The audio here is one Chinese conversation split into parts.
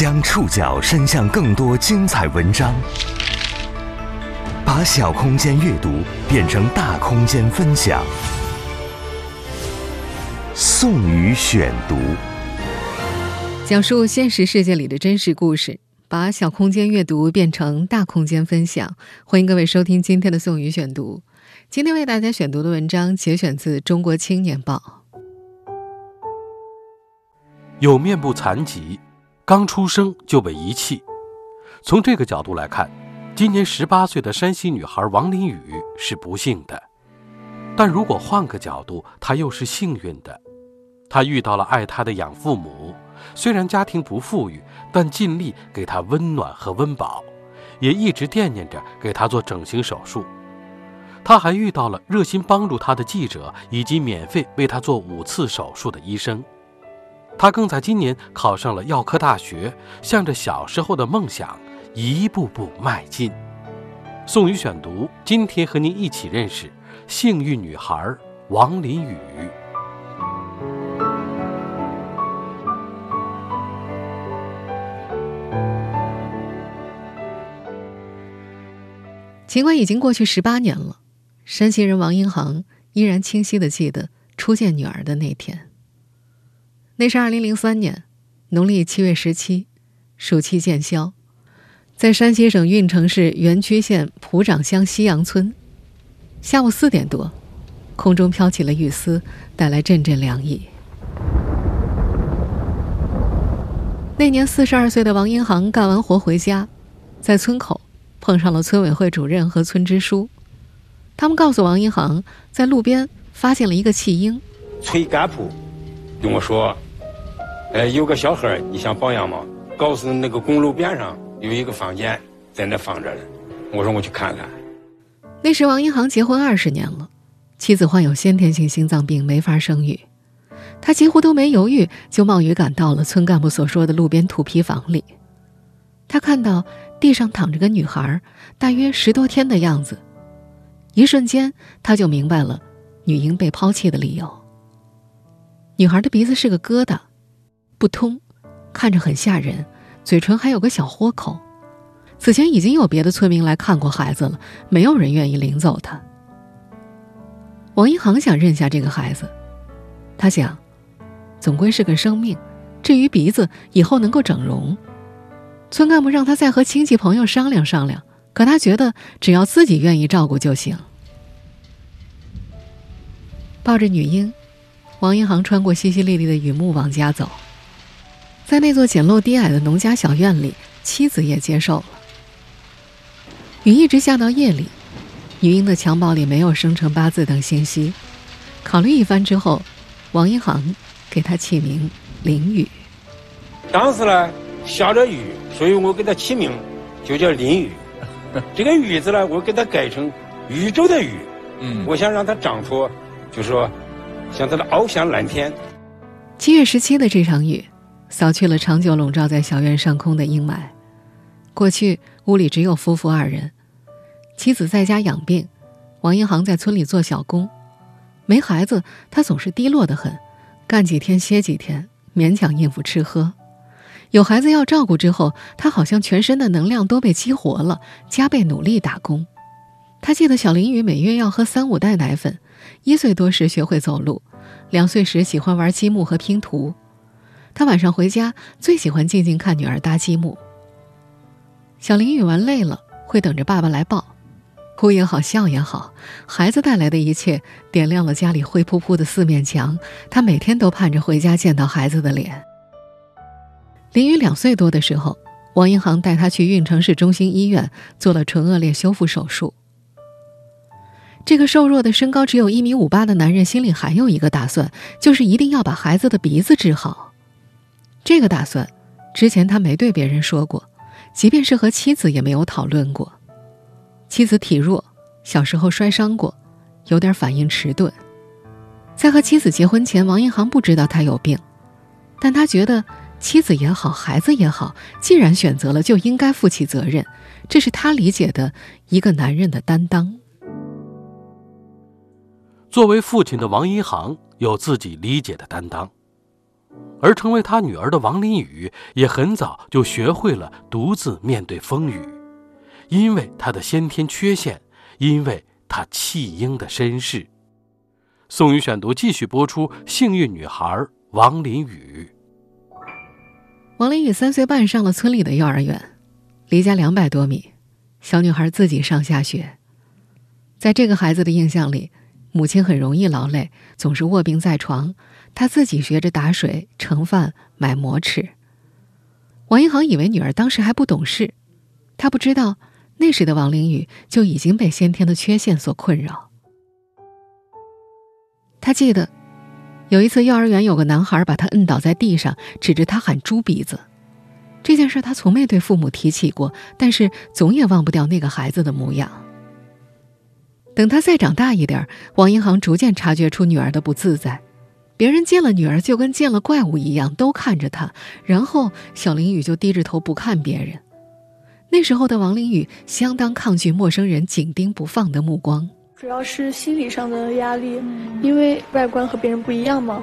将触角伸向更多精彩文章，把小空间阅读变成大空间分享。宋宇选读，讲述现实世界里的真实故事，把小空间阅读变成大空间分享。欢迎各位收听今天的宋宇选读。今天为大家选读的文章节选自《中国青年报》。有面部残疾。刚出生就被遗弃，从这个角度来看，今年十八岁的山西女孩王林雨是不幸的。但如果换个角度，她又是幸运的。她遇到了爱她的养父母，虽然家庭不富裕，但尽力给她温暖和温饱，也一直惦念着给她做整形手术。她还遇到了热心帮助她的记者，以及免费为她做五次手术的医生。他更在今年考上了药科大学，向着小时候的梦想一步步迈进。宋宇选读，今天和您一起认识幸运女孩王林雨。尽管已经过去十八年了，山西人王英航依然清晰的记得初见女儿的那天。那是二零零三年农历七月十七，暑期见宵，在山西省运城市垣曲县蒲长乡西杨村，下午四点多，空中飘起了雨丝，带来阵阵凉意。那年四十二岁的王英航干完活回家，在村口碰上了村委会主任和村支书，他们告诉王英航，在路边发现了一个弃婴。崔干部跟我说。哎，有个小孩你想保养吗？告诉那个公路边上有一个房间，在那放着呢。我说我去看看。那时王英航结婚二十年了，妻子患有先天性心脏病，没法生育。他几乎都没犹豫，就冒雨赶到了村干部所说的路边土坯房里。他看到地上躺着个女孩，大约十多天的样子。一瞬间，他就明白了女婴被抛弃的理由。女孩的鼻子是个疙瘩。不通，看着很吓人，嘴唇还有个小豁口。此前已经有别的村民来看过孩子了，没有人愿意领走他。王一航想认下这个孩子，他想，总归是个生命。至于鼻子，以后能够整容。村干部让他再和亲戚朋友商量商量，可他觉得只要自己愿意照顾就行。抱着女婴，王一航穿过淅淅沥沥的雨幕往家走。在那座简陋低矮的农家小院里，妻子也接受了。雨一直下到夜里，女婴的襁褓里没有生辰八字等信息。考虑一番之后，王一航给她起名林雨。当时呢下着雨，所以我给她起名就叫林雨。这个雨字呢，我给它改成宇宙的宇。嗯，我想让它长出，就说像它的翱翔蓝天。七月十七的这场雨。扫去了长久笼罩在小院上空的阴霾。过去屋里只有夫妇二人，妻子在家养病，王英航在村里做小工。没孩子，他总是低落的很，干几天歇几天，勉强应付吃喝。有孩子要照顾之后，他好像全身的能量都被激活了，加倍努力打工。他记得小林雨每月要喝三五袋奶粉，一岁多时学会走路，两岁时喜欢玩积木和拼图。他晚上回家最喜欢静静看女儿搭积木。小林雨玩累了会等着爸爸来抱，哭也好笑也好，孩子带来的一切点亮了家里灰扑扑的四面墙。他每天都盼着回家见到孩子的脸。林雨两岁多的时候，王银航带他去运城市中心医院做了唇腭裂修复手术。这个瘦弱的身高只有一米五八的男人心里还有一个打算，就是一定要把孩子的鼻子治好。这个打算，之前他没对别人说过，即便是和妻子也没有讨论过。妻子体弱，小时候摔伤过，有点反应迟钝。在和妻子结婚前，王一航不知道他有病，但他觉得妻子也好，孩子也好，既然选择了，就应该负起责任，这是他理解的一个男人的担当。作为父亲的王一航有自己理解的担当。而成为他女儿的王林雨也很早就学会了独自面对风雨，因为他的先天缺陷，因为他弃婴的身世。宋宇选读继续播出：幸运女孩王林雨。王林雨三岁半上了村里的幼儿园，离家两百多米，小女孩自己上下学。在这个孩子的印象里，母亲很容易劳累，总是卧病在床。她自己学着打水、盛饭、买馍吃。王一航以为女儿当时还不懂事，他不知道那时的王玲宇就已经被先天的缺陷所困扰。他记得。有一次，幼儿园有个男孩把他摁倒在地上，指着他喊“猪鼻子”。这件事他从没对父母提起过，但是总也忘不掉那个孩子的模样。等他再长大一点，王银行逐渐察觉出女儿的不自在，别人见了女儿就跟见了怪物一样，都看着他，然后小林雨就低着头不看别人。那时候的王林雨相当抗拒陌生人紧盯不放的目光。主要是心理上的压力，因为外观和别人不一样嘛，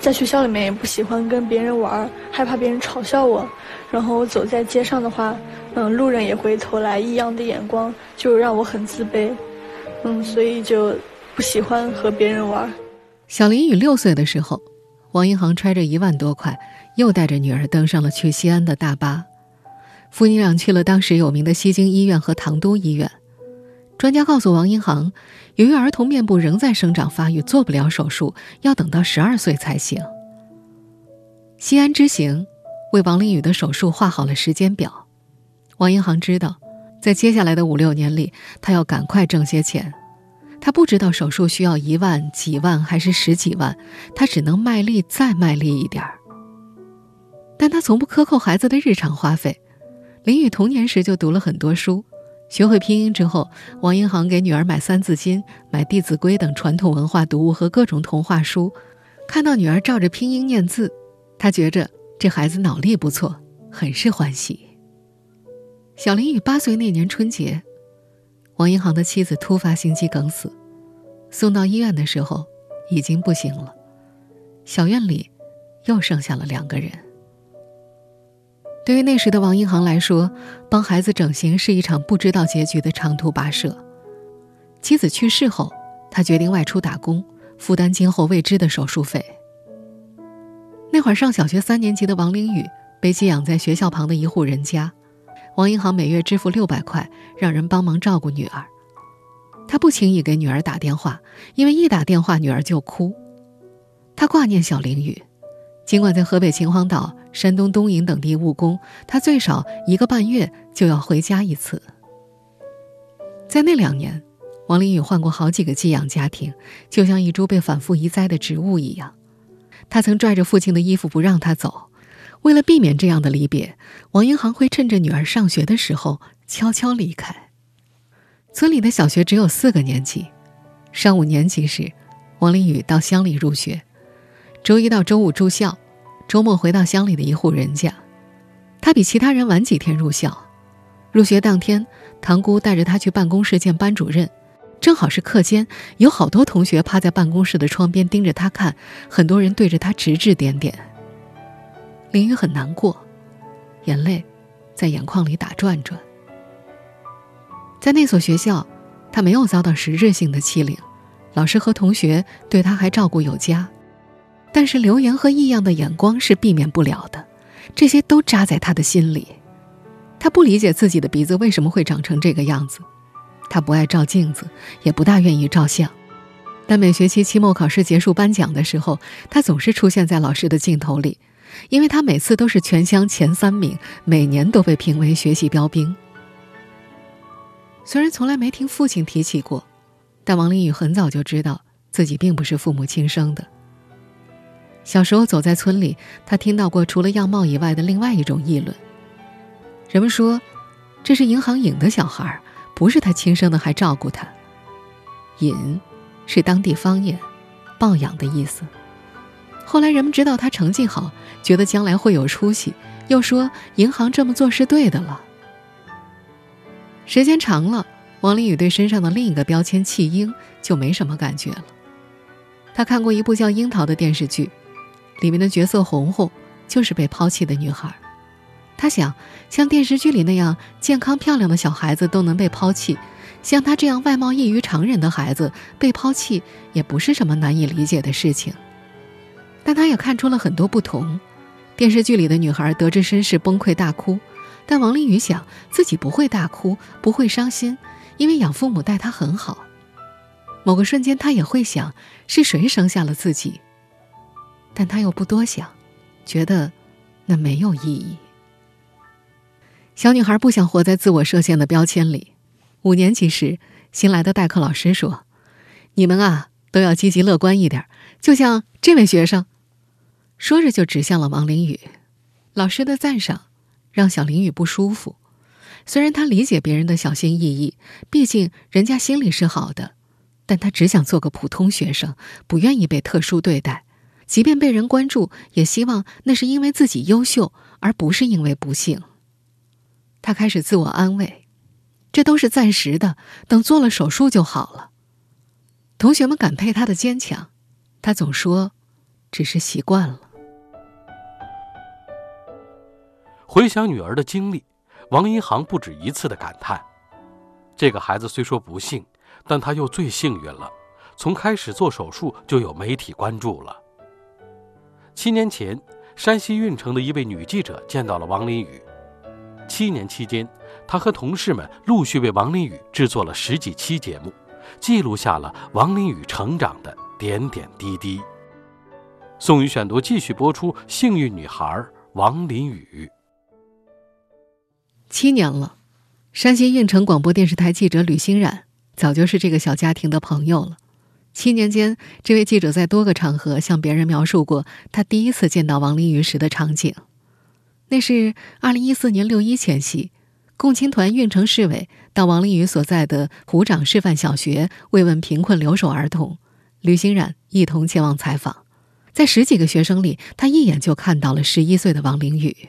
在学校里面也不喜欢跟别人玩，害怕别人嘲笑我，然后走在街上的话，嗯，路人也会投来异样的眼光，就让我很自卑，嗯，所以就不喜欢和别人玩。小林雨六岁的时候，王银行揣着一万多块，又带着女儿登上了去西安的大巴，父女俩去了当时有名的西京医院和唐都医院。专家告诉王银行，由于儿童面部仍在生长发育，做不了手术，要等到十二岁才行。西安之行为王林宇的手术画好了时间表。王银行知道，在接下来的五六年里，他要赶快挣些钱。他不知道手术需要一万、几万还是十几万，他只能卖力再卖力一点儿。但他从不克扣孩子的日常花费。林宇童年时就读了很多书。学会拼音之后，王银行给女儿买《三字经》、买《弟子规》等传统文化读物和各种童话书。看到女儿照着拼音念字，他觉着这孩子脑力不错，很是欢喜。小林宇八岁那年春节，王银行的妻子突发心肌梗死，送到医院的时候已经不行了，小院里又剩下了两个人。对于那时的王银行来说，帮孩子整形是一场不知道结局的长途跋涉。妻子去世后，他决定外出打工，负担今后未知的手术费。那会上小学三年级的王林宇被寄养在学校旁的一户人家，王银行每月支付六百块，让人帮忙照顾女儿。他不轻易给女儿打电话，因为一打电话女儿就哭。他挂念小凌宇。尽管在河北秦皇岛、山东东营等地务工，他最少一个半月就要回家一次。在那两年，王林宇换过好几个寄养家庭，就像一株被反复移栽的植物一样。他曾拽着父亲的衣服不让他走，为了避免这样的离别，王英航会趁着女儿上学的时候悄悄离开。村里的小学只有四个年级，上五年级时，王林宇到乡里入学。周一到周五住校，周末回到乡里的一户人家。他比其他人晚几天入校。入学当天，堂姑带着他去办公室见班主任，正好是课间，有好多同学趴在办公室的窗边盯着他看，很多人对着他指指点点。林雨很难过，眼泪在眼眶里打转转。在那所学校，他没有遭到实质性的欺凌，老师和同学对他还照顾有加。但是流言和异样的眼光是避免不了的，这些都扎在他的心里。他不理解自己的鼻子为什么会长成这个样子，他不爱照镜子，也不大愿意照相。但每学期期末考试结束颁奖的时候，他总是出现在老师的镜头里，因为他每次都是全乡前三名，每年都被评为学习标兵。虽然从来没听父亲提起过，但王林宇很早就知道自己并不是父母亲生的。小时候走在村里，他听到过除了样貌以外的另外一种议论。人们说，这是银行尹的小孩，不是他亲生的，还照顾他。尹，是当地方言，抱养的意思。后来人们知道他成绩好，觉得将来会有出息，又说银行这么做是对的了。时间长了，王林宇对身上的另一个标签“弃婴”就没什么感觉了。他看过一部叫《樱桃》的电视剧。里面的角色红红就是被抛弃的女孩。他想，像电视剧里那样健康漂亮的小孩子都能被抛弃，像他这样外貌异于常人的孩子被抛弃也不是什么难以理解的事情。但他也看出了很多不同。电视剧里的女孩得知身世崩溃大哭，但王林宇想自己不会大哭，不会伤心，因为养父母待他很好。某个瞬间，他也会想是谁生下了自己，但他又不多想，觉得那没有意义。小女孩不想活在自我设限的标签里。五年级时，新来的代课老师说：“你们啊，都要积极乐观一点，就像这位学生。”说着就指向了王林宇。老师的赞赏让小林宇不舒服。虽然他理解别人的小心翼翼，毕竟人家心里是好的，但他只想做个普通学生，不愿意被特殊对待。即便被人关注，也希望那是因为自己优秀，而不是因为不幸。他开始自我安慰，这都是暂时的，等做了手术就好了。同学们感佩他的坚强，他总说，只是习惯了。回想女儿的经历，王一航不止一次的感叹：这个孩子虽说不幸，但他又最幸运了。从开始做手术就有媒体关注了。七年前，山西运城的一位女记者见到了王林宇。七年期间，他和同事们陆续为王林宇制作了十几期节目，记录下了王林宇成长的点点滴滴。宋宇选读继续播出《幸运女孩王林宇》。七年了，山西运城广播电视台记者吕欣冉早就是这个小家庭的朋友了。七年间，这位记者在多个场合向别人描述过他第一次见到王林宇时的场景。那是二零一四年六一前夕，共青团运城市委到王林宇所在的湖长示范小学慰问贫困留守儿童，吕欣冉一同前往采访。在十几个学生里，他一眼就看到了十一岁的王林宇。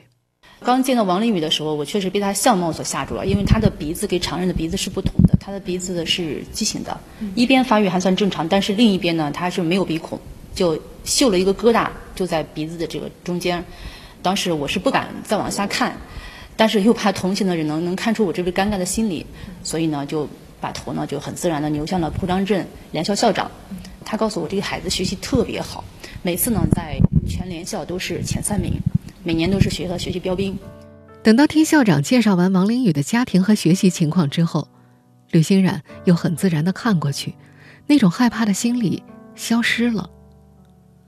刚见到王林宇的时候，我确实被他相貌所吓住了，因为他的鼻子跟常人的鼻子是不同的，他的鼻子是畸形的，一边发育还算正常，但是另一边呢，他是没有鼻孔，就绣了一个疙瘩，就在鼻子的这个中间。当时我是不敢再往下看，但是又怕同行的人能能看出我这个尴尬的心理，所以呢就把头呢就很自然的扭向了铺张镇联校校长。他告诉我这个孩子学习特别好，每次呢在全联校都是前三名，每年都是学校学习标兵。等到听校长介绍完王林宇的家庭和学习情况之后，吕欣然又很自然的看过去，那种害怕的心理消失了。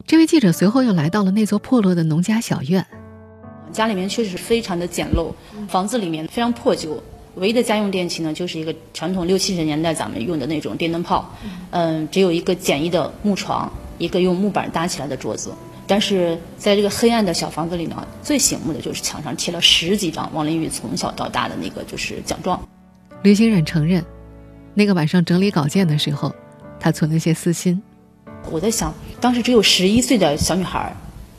这位记者随后又来到了那座破落的农家小院。家里面确实是非常的简陋，房子里面非常破旧，唯一的家用电器呢就是一个传统六七十年代咱们用的那种电灯泡，嗯，只有一个简易的木床，一个用木板搭起来的桌子。但是在这个黑暗的小房子里呢，最醒目的就是墙上贴了十几张王林宇从小到大的那个就是奖状。刘欣冉承认，那个晚上整理稿件的时候，他存了些私心。我在想，当时只有十一岁的小女孩，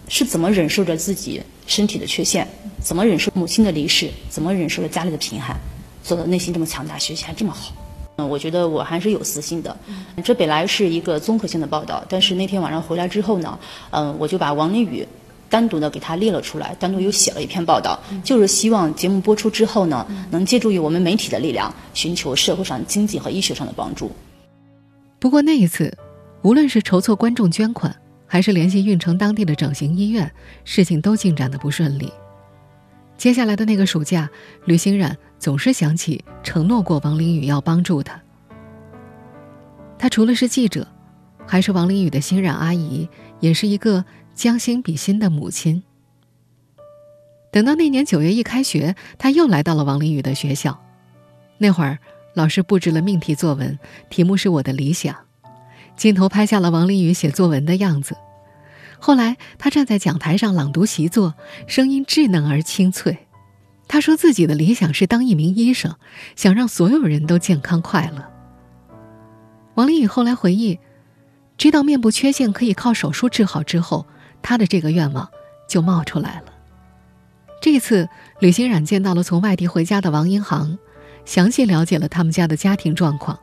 是怎么忍受着自己？身体的缺陷，怎么忍受母亲的离世？怎么忍受着家里的贫寒？做到内心这么强大，学习还这么好。嗯，我觉得我还是有私心的。这本来是一个综合性的报道，但是那天晚上回来之后呢，嗯，我就把王林宇单独的给他列了出来，单独又写了一篇报道，就是希望节目播出之后呢，能借助于我们媒体的力量，寻求社会上经济和医学上的帮助。不过那一次，无论是筹措观众捐款，还是联系运城当地的整形医院，事情都进展的不顺利。接下来的那个暑假，吕欣冉总是想起承诺过王林宇要帮助他。他除了是记者，还是王林宇的欣冉阿姨，也是一个将心比心的母亲。等到那年九月一开学，他又来到了王林宇的学校。那会儿，老师布置了命题作文，题目是我的理想。镜头拍下了王林宇写作文的样子。后来，他站在讲台上朗读习作，声音稚嫩而清脆。他说自己的理想是当一名医生，想让所有人都健康快乐。王林宇后来回忆，知道面部缺陷可以靠手术治好之后，他的这个愿望就冒出来了。这次，吕欣冉见到了从外地回家的王英航，详细了解了他们家的家庭状况。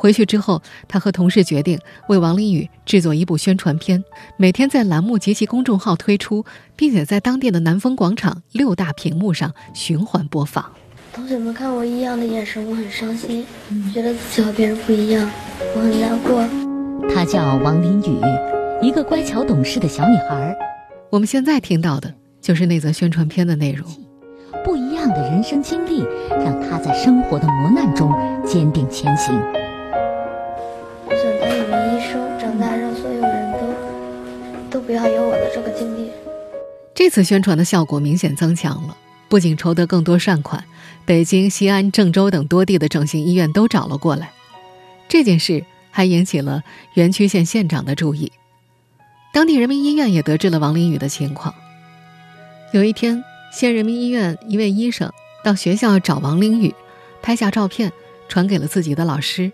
回去之后，他和同事决定为王林宇制作一部宣传片，每天在栏目及其公众号推出，并且在当地的南风广场六大屏幕上循环播放。同学们看我异样的眼神，我很伤心，觉得自己和别人不一样，我很难过。她叫王林宇，一个乖巧懂事的小女孩。我们现在听到的就是那则宣传片的内容。不一样的人生经历，让她在生活的磨难中坚定前行。这次宣传的效果明显增强了，不仅筹得更多善款，北京、西安、郑州等多地的整形医院都找了过来。这件事还引起了垣曲县县长的注意，当地人民医院也得知了王林宇的情况。有一天，县人民医院一位医生到学校找王林宇，拍下照片传给了自己的老师，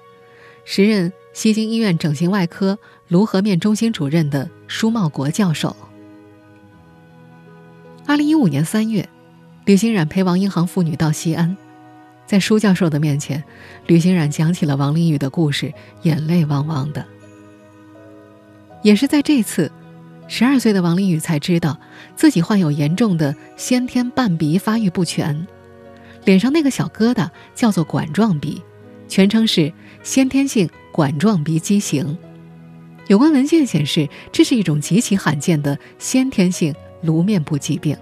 时任西京医院整形外科。卢河面中心主任的舒茂国教授。二零一五年三月，吕欣冉陪王英航父女到西安，在舒教授的面前，吕欣冉讲起了王林宇的故事，眼泪汪汪的。也是在这次，十二岁的王林宇才知道自己患有严重的先天半鼻发育不全，脸上那个小疙瘩叫做管状鼻，全称是先天性管状鼻畸形。有关文件显示，这是一种极其罕见的先天性颅面部疾病。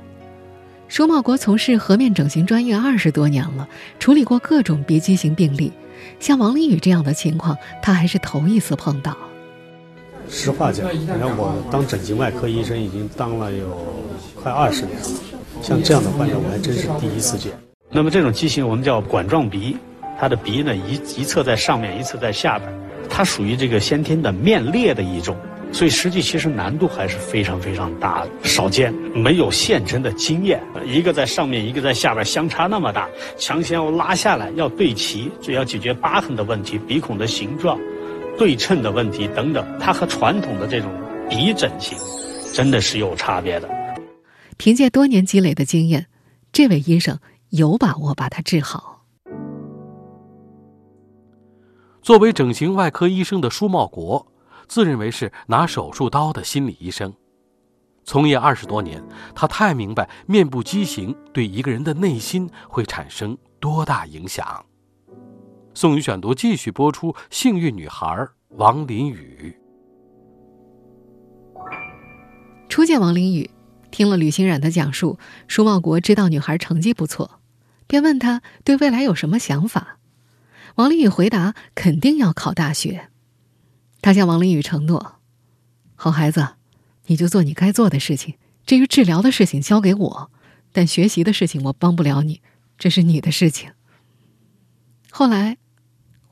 舒茂国从事颌面整形专业二十多年了，处理过各种鼻畸形病例。像王林宇这样的情况，他还是头一次碰到。实话讲，你看我当整形外科医生已经当了有快二十年了，像这样的患者我还真是第一次见。那么这种畸形我们叫管状鼻，它的鼻呢一一侧在上面，一侧在下边。它属于这个先天的面裂的一种，所以实际其实难度还是非常非常大的，少见，没有现成的经验。一个在上面，一个在下边，相差那么大，强行要拉下来，要对齐，这要解决疤痕的问题、鼻孔的形状、对称的问题等等，它和传统的这种鼻整形真的是有差别的。凭借多年积累的经验，这位医生有把握把它治好。作为整形外科医生的舒茂国，自认为是拿手术刀的心理医生。从业二十多年，他太明白面部畸形对一个人的内心会产生多大影响。宋宇选读继续播出：幸运女孩王林宇。初见王林宇，听了吕欣冉的讲述，舒茂国知道女孩成绩不错，便问她对未来有什么想法。王林宇回答：“肯定要考大学。”他向王林宇承诺：“好孩子，你就做你该做的事情。至于治疗的事情交给我，但学习的事情我帮不了你，这是你的事情。”后来，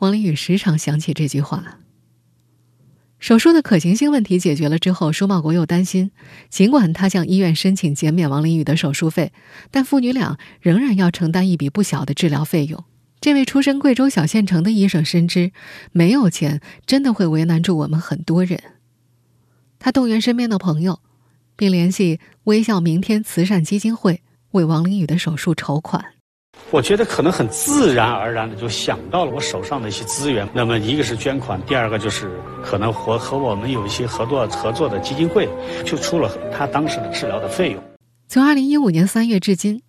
王林宇时常想起这句话。手术的可行性问题解决了之后，舒茂国又担心，尽管他向医院申请减免王林宇的手术费，但父女俩仍然要承担一笔不小的治疗费用。这位出身贵州小县城的医生深知，没有钱真的会为难住我们很多人。他动员身边的朋友，并联系微笑明天慈善基金会为王林宇的手术筹款。我觉得可能很自然而然的就想到了我手上的一些资源。那么一个是捐款，第二个就是可能和和我们有一些合作合作的基金会，就出了他当时的治疗的费用。从二零一五年三月至今，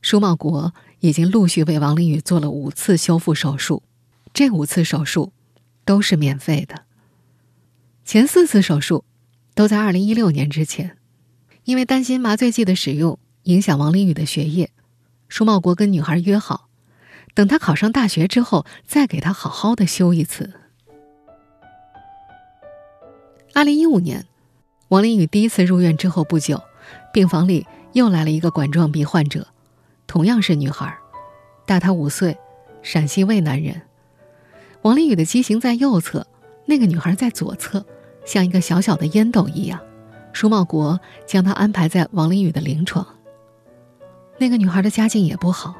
舒茂国。已经陆续为王林宇做了五次修复手术，这五次手术都是免费的。前四次手术都在二零一六年之前，因为担心麻醉剂的使用影响王林宇的学业，舒茂国跟女孩约好，等他考上大学之后再给他好好的修一次。二零一五年，王林宇第一次入院之后不久，病房里又来了一个管状鼻患者。同样是女孩，大她五岁，陕西渭南人。王丽宇的畸形在右侧，那个女孩在左侧，像一个小小的烟斗一样。舒茂国将她安排在王丽宇的临床。那个女孩的家境也不好，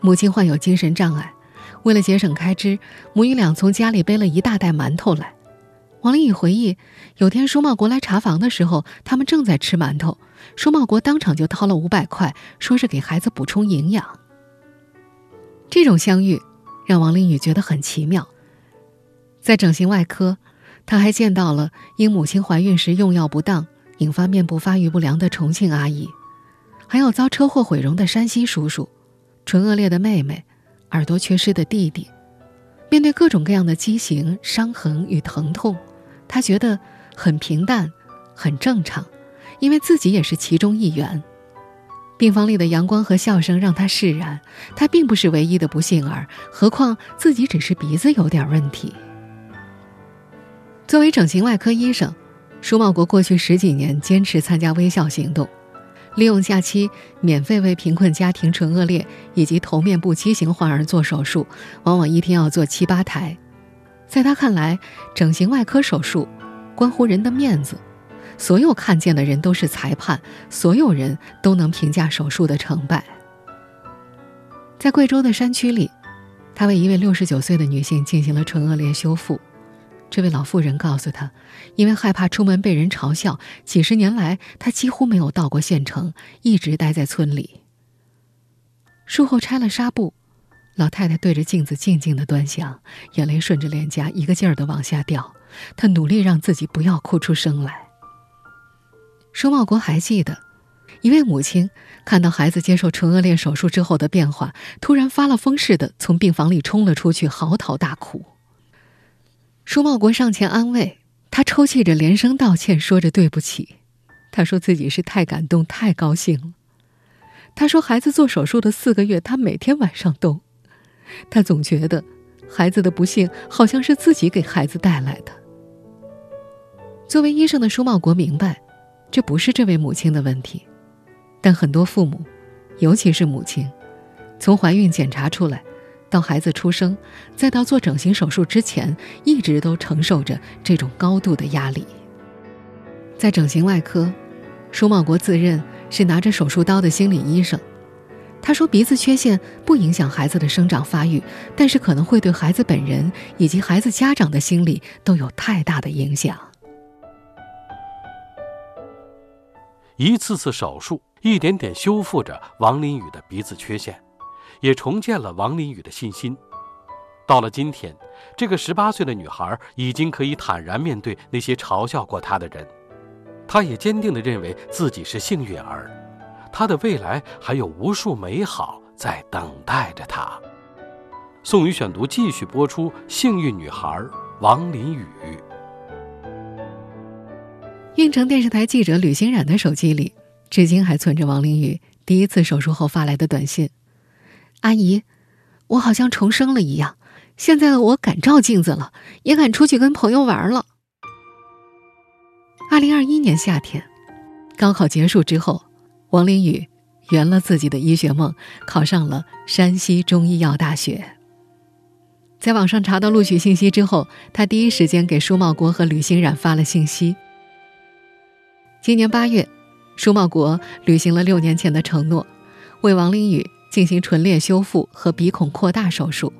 母亲患有精神障碍，为了节省开支，母女俩从家里背了一大袋馒头来。王林宇回忆，有天舒茂国来查房的时候，他们正在吃馒头。舒茂国当场就掏了五百块，说是给孩子补充营养。这种相遇让王林宇觉得很奇妙。在整形外科，他还见到了因母亲怀孕时用药不当引发面部发育不良的重庆阿姨，还有遭车祸毁容的山西叔叔，唇腭裂的妹妹，耳朵缺失的弟弟。面对各种各样的畸形、伤痕与疼痛，他觉得很平淡，很正常，因为自己也是其中一员。病房里的阳光和笑声让他释然，他并不是唯一的不幸儿，何况自己只是鼻子有点问题。作为整形外科医生，舒茂国过去十几年坚持参加微笑行动。利用假期免费为贫困家庭唇腭裂以及头面部畸形患儿做手术，往往一天要做七八台。在他看来，整形外科手术关乎人的面子，所有看见的人都是裁判，所有人都能评价手术的成败。在贵州的山区里，他为一位六十九岁的女性进行了唇腭裂修复。这位老妇人告诉他，因为害怕出门被人嘲笑，几十年来他几乎没有到过县城，一直待在村里。术后拆了纱布，老太太对着镜子静静的端详，眼泪顺着脸颊一个劲儿的往下掉。她努力让自己不要哭出声来。舒茂国还记得，一位母亲看到孩子接受唇腭裂手术之后的变化，突然发了疯似的从病房里冲了出去，嚎啕大哭。舒茂国上前安慰他，抽泣着连声道歉，说着对不起。他说自己是太感动、太高兴了。他说孩子做手术的四个月，他每天晚上都，他总觉得孩子的不幸好像是自己给孩子带来的。作为医生的舒茂国明白，这不是这位母亲的问题，但很多父母，尤其是母亲，从怀孕检查出来。到孩子出生，再到做整形手术之前，一直都承受着这种高度的压力。在整形外科，舒茂国自认是拿着手术刀的心理医生。他说：“鼻子缺陷不影响孩子的生长发育，但是可能会对孩子本人以及孩子家长的心理都有太大的影响。”一次次手术，一点点修复着王林宇的鼻子缺陷。也重建了王林宇的信心。到了今天，这个十八岁的女孩已经可以坦然面对那些嘲笑过她的人。她也坚定地认为自己是幸运儿，她的未来还有无数美好在等待着她。宋宇选读继续播出：幸运女孩王林宇。运城电视台记者吕欣冉的手机里，至今还存着王玲宇第一次手术后发来的短信。阿姨，我好像重生了一样。现在的我敢照镜子了，也敢出去跟朋友玩了。二零二一年夏天，高考结束之后，王林宇圆了自己的医学梦，考上了山西中医药大学。在网上查到录取信息之后，他第一时间给舒茂国和吕欣冉发了信息。今年八月，舒茂国履行了六年前的承诺，为王林宇。进行唇裂修复和鼻孔扩大手术，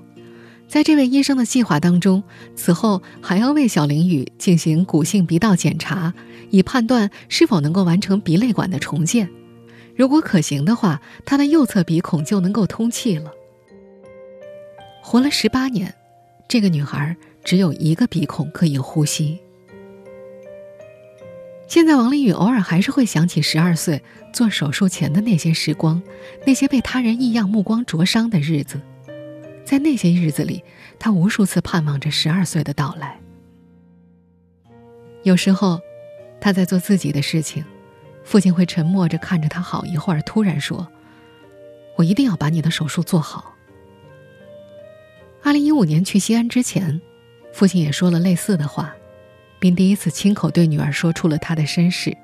在这位医生的计划当中，此后还要为小林宇进行骨性鼻道检查，以判断是否能够完成鼻泪管的重建。如果可行的话，他的右侧鼻孔就能够通气了。活了十八年，这个女孩只有一个鼻孔可以呼吸。现在，王林宇偶尔还是会想起十二岁做手术前的那些时光，那些被他人异样目光灼伤的日子。在那些日子里，他无数次盼望着十二岁的到来。有时候，他在做自己的事情，父亲会沉默着看着他好一会儿，突然说：“我一定要把你的手术做好。”二零一五年去西安之前，父亲也说了类似的话。并第一次亲口对女儿说出了他的身世，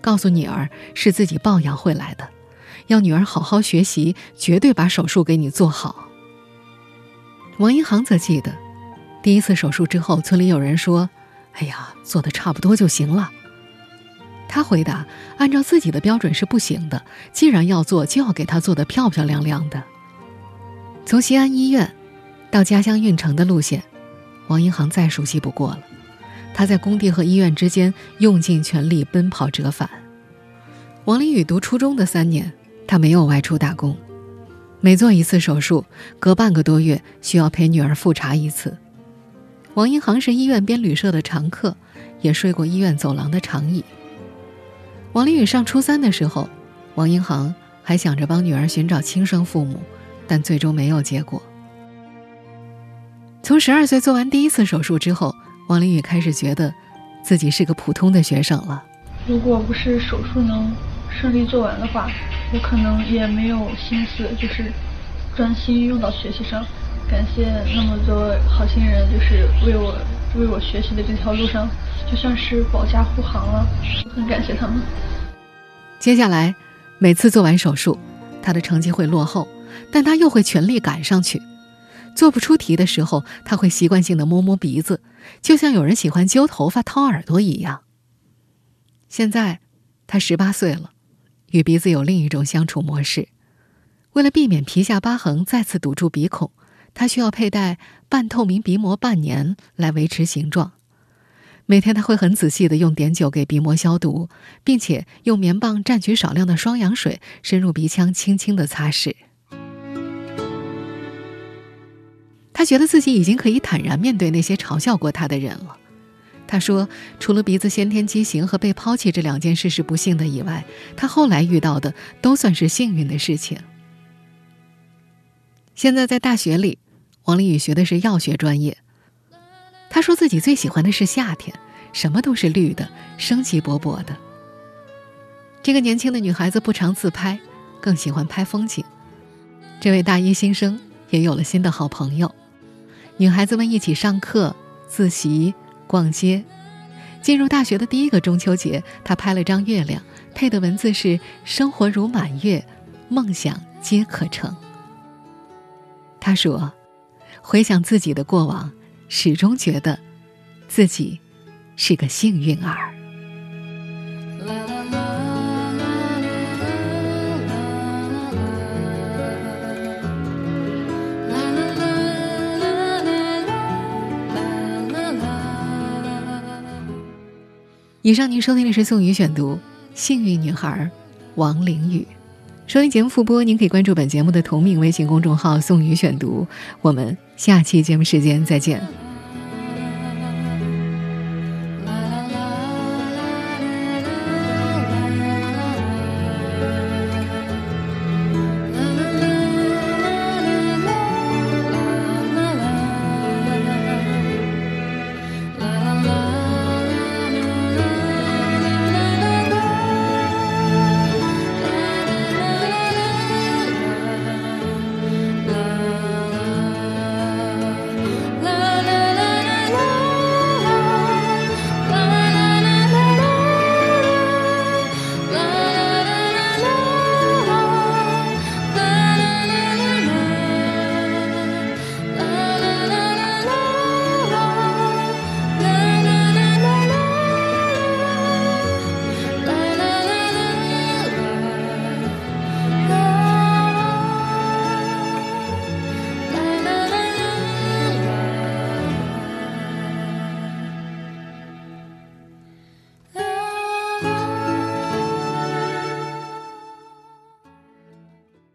告诉女儿是自己抱养回来的，要女儿好好学习，绝对把手术给你做好。王银航则记得，第一次手术之后，村里有人说：“哎呀，做的差不多就行了。”他回答：“按照自己的标准是不行的，既然要做，就要给他做的漂漂亮亮的。”从西安医院到家乡运城的路线，王银航再熟悉不过了。他在工地和医院之间用尽全力奔跑折返。王林宇读初中的三年，他没有外出打工，每做一次手术，隔半个多月需要陪女儿复查一次。王英航是医院编旅社的常客，也睡过医院走廊的长椅。王林宇上初三的时候，王英航还想着帮女儿寻找亲生父母，但最终没有结果。从十二岁做完第一次手术之后，王林也开始觉得自己是个普通的学生了。如果不是手术能顺利做完的话，我可能也没有心思，就是专心用到学习上。感谢那么多好心人，就是为我为我学习的这条路上，就算是保驾护航了。很感谢他们。接下来，每次做完手术，他的成绩会落后，但他又会全力赶上去。做不出题的时候，他会习惯性的摸摸鼻子，就像有人喜欢揪头发、掏耳朵一样。现在，他十八岁了，与鼻子有另一种相处模式。为了避免皮下疤痕再次堵住鼻孔，他需要佩戴半透明鼻膜半年来维持形状。每天他会很仔细的用碘酒给鼻膜消毒，并且用棉棒蘸取少量的双氧水，深入鼻腔轻轻的擦拭。觉得自己已经可以坦然面对那些嘲笑过他的人了。他说：“除了鼻子先天畸形和被抛弃这两件事是不幸的以外，他后来遇到的都算是幸运的事情。”现在在大学里，王丽宇学的是药学专业。他说自己最喜欢的是夏天，什么都是绿的，生机勃勃的。这个年轻的女孩子不常自拍，更喜欢拍风景。这位大一新生也有了新的好朋友，女孩子们一起上课、自习。逛街，进入大学的第一个中秋节，她拍了张月亮，配的文字是“生活如满月，梦想皆可成”。她说：“回想自己的过往，始终觉得自己是个幸运儿。”以上您收听的是宋宇选读《幸运女孩》，王玲雨。收听节目复播，您可以关注本节目的同名微信公众号“宋宇选读”。我们下期节目时间再见。